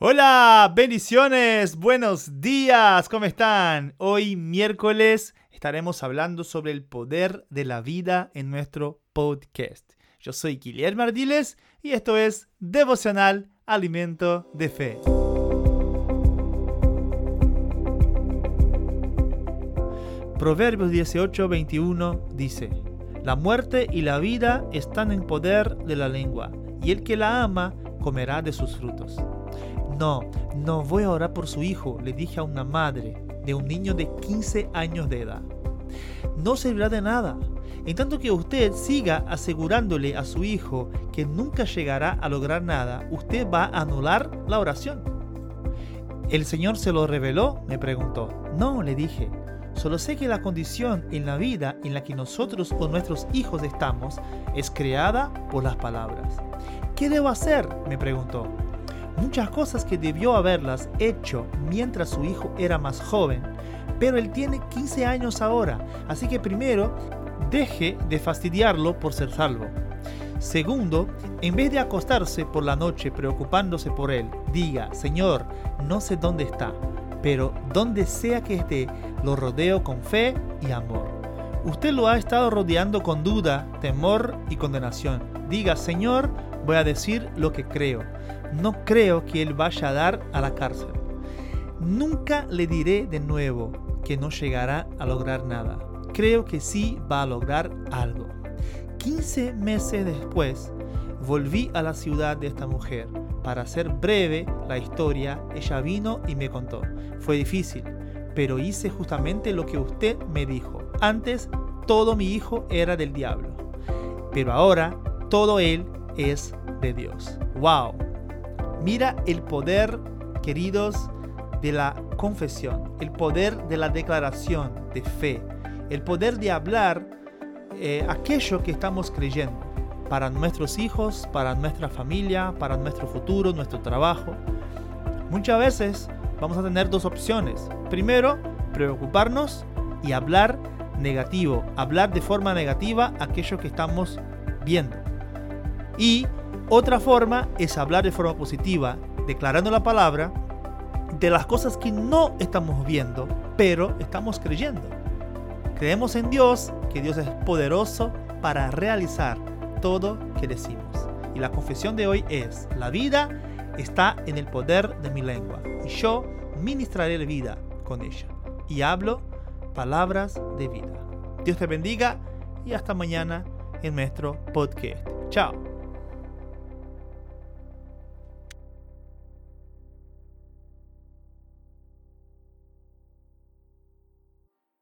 Hola, bendiciones, buenos días, ¿cómo están? Hoy miércoles estaremos hablando sobre el poder de la vida en nuestro podcast. Yo soy Guillermo Ardiles y esto es Devocional Alimento de Fe. Proverbios 18, 21 dice, La muerte y la vida están en poder de la lengua, y el que la ama comerá de sus frutos. No, no voy a orar por su hijo, le dije a una madre de un niño de 15 años de edad. No servirá de nada. En tanto que usted siga asegurándole a su hijo que nunca llegará a lograr nada, usted va a anular la oración. ¿El Señor se lo reveló? me preguntó. No, le dije. Solo sé que la condición en la vida en la que nosotros o nuestros hijos estamos es creada por las palabras. ¿Qué debo hacer? me preguntó muchas cosas que debió haberlas hecho mientras su hijo era más joven, pero él tiene 15 años ahora, así que primero, deje de fastidiarlo por ser salvo. Segundo, en vez de acostarse por la noche preocupándose por él, diga, Señor, no sé dónde está, pero donde sea que esté, lo rodeo con fe y amor. Usted lo ha estado rodeando con duda, temor y condenación. Diga, Señor, voy a decir lo que creo no creo que él vaya a dar a la cárcel. Nunca le diré de nuevo que no llegará a lograr nada. Creo que sí va a lograr algo. 15 meses después, volví a la ciudad de esta mujer. Para hacer breve la historia, ella vino y me contó. Fue difícil, pero hice justamente lo que usted me dijo. Antes, todo mi hijo era del diablo, pero ahora todo él es de Dios. ¡Wow! Mira el poder, queridos, de la confesión, el poder de la declaración de fe, el poder de hablar eh, aquello que estamos creyendo para nuestros hijos, para nuestra familia, para nuestro futuro, nuestro trabajo. Muchas veces vamos a tener dos opciones. Primero, preocuparnos y hablar negativo, hablar de forma negativa aquello que estamos viendo. Y otra forma es hablar de forma positiva, declarando la palabra de las cosas que no estamos viendo, pero estamos creyendo. Creemos en Dios, que Dios es poderoso para realizar todo que decimos. Y la confesión de hoy es, la vida está en el poder de mi lengua, y yo ministraré la vida con ella. Y hablo palabras de vida. Dios te bendiga y hasta mañana en nuestro podcast. Chao.